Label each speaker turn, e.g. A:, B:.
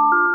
A: you